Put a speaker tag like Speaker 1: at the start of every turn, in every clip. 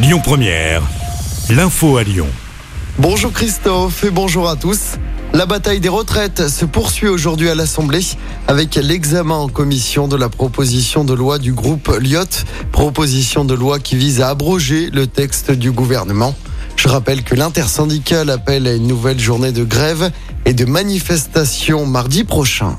Speaker 1: Lyon Première, l'info à Lyon.
Speaker 2: Bonjour Christophe et bonjour à tous. La bataille des retraites se poursuit aujourd'hui à l'Assemblée avec l'examen en commission de la proposition de loi du groupe Lyot, proposition de loi qui vise à abroger le texte du gouvernement. Je rappelle que l'intersyndicale appelle à une nouvelle journée de grève et de manifestation mardi prochain.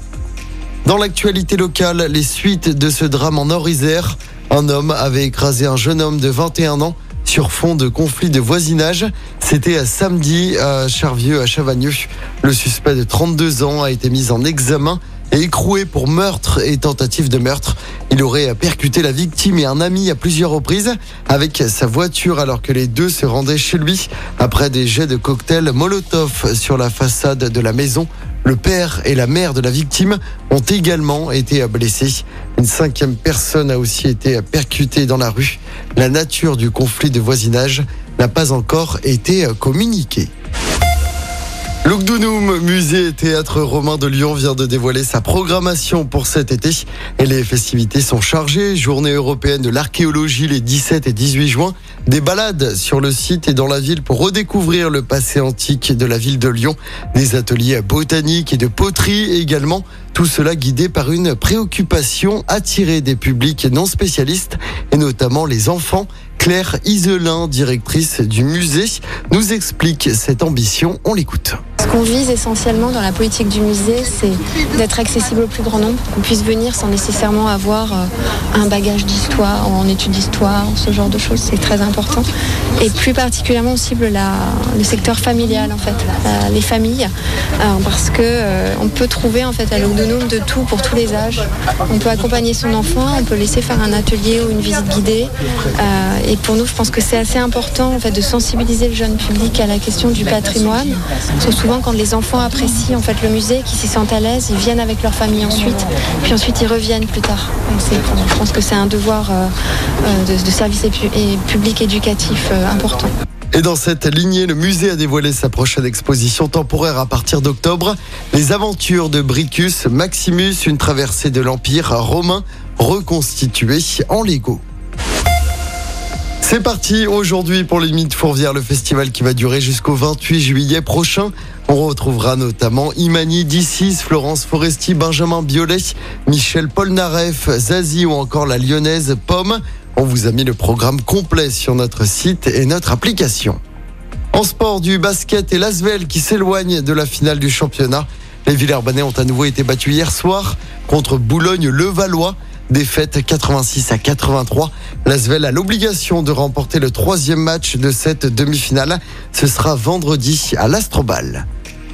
Speaker 2: Dans l'actualité locale, les suites de ce drame en Nord-Isère, un homme avait écrasé un jeune homme de 21 ans sur fond de conflit de voisinage. C'était à samedi à Charvieux, à Chavagneux. Le suspect de 32 ans a été mis en examen écroué pour meurtre et tentative de meurtre. Il aurait percuté la victime et un ami à plusieurs reprises avec sa voiture alors que les deux se rendaient chez lui après des jets de cocktails Molotov sur la façade de la maison. Le père et la mère de la victime ont également été blessés. Une cinquième personne a aussi été percutée dans la rue. La nature du conflit de voisinage n'a pas encore été communiquée. L'Ogdounoum, musée et théâtre romain de Lyon, vient de dévoiler sa programmation pour cet été. Et les festivités sont chargées. Journée européenne de l'archéologie les 17 et 18 juin. Des balades sur le site et dans la ville pour redécouvrir le passé antique de la ville de Lyon. Des ateliers botaniques et de poterie également. Tout cela guidé par une préoccupation attirer des publics non spécialistes et notamment les enfants. Claire Iselin, directrice du musée, nous explique cette ambition. On l'écoute.
Speaker 3: Ce qu'on vise essentiellement dans la politique du musée, c'est d'être accessible au plus grand nombre, qu'on puisse venir sans nécessairement avoir euh, un bagage d'histoire, en études d'histoire, ce genre de choses, c'est très important. Et plus particulièrement, on cible le secteur familial, en fait, les familles, euh, parce que euh, on peut trouver en fait à l'autonome de tout pour tous les âges. On peut accompagner son enfant, on peut laisser faire un atelier ou une visite guidée. et pour nous, je pense que c'est assez important en fait de sensibiliser le jeune public à la question du patrimoine souvent quand les enfants apprécient en fait le musée, qu'ils s'y sentent à l'aise, ils viennent avec leur famille ensuite, puis ensuite ils reviennent plus tard. je pense que c'est un devoir euh, euh, de, service public éducatif euh, important.
Speaker 2: Et dans cette lignée, le musée a dévoilé sa prochaine exposition temporaire à partir d'octobre. Les aventures de Bricus Maximus, une traversée de l'Empire romain reconstituée en Lego. C'est parti aujourd'hui pour les Mythes Fourvières, le festival qui va durer jusqu'au 28 juillet prochain. On retrouvera notamment Imani Dissis, Florence Foresti, Benjamin Biolay, Michel Polnareff, Zazie ou encore la lyonnaise Pomme. On vous a mis le programme complet sur notre site et notre application. En sport du basket et l'Asvel qui s'éloigne de la finale du championnat. Les Villers-Banais ont à nouveau été battus hier soir contre Boulogne-le-Valois. Défaite 86 à 83. L'Asvel a l'obligation de remporter le troisième match de cette demi-finale. Ce sera vendredi à l'Astrobal.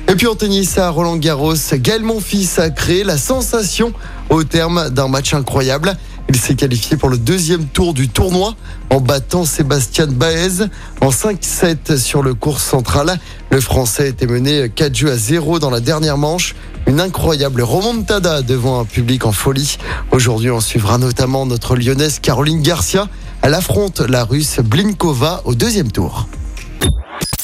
Speaker 2: Et puis en tennis à Roland Garros, Gaël Monfils a créé la sensation au terme d'un match incroyable. Il s'est qualifié pour le deuxième tour du tournoi en battant Sébastien Baez en 5-7 sur le cours central. Le Français était mené 4 jeux à 0 dans la dernière manche. Une incroyable remontada devant un public en folie. Aujourd'hui, on suivra notamment notre lyonnaise Caroline Garcia. Elle affronte la russe Blinkova au deuxième tour.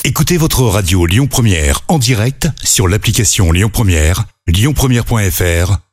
Speaker 1: Écoutez votre radio Lyon Première en direct sur l'application Lyon Première, lyonpremière.fr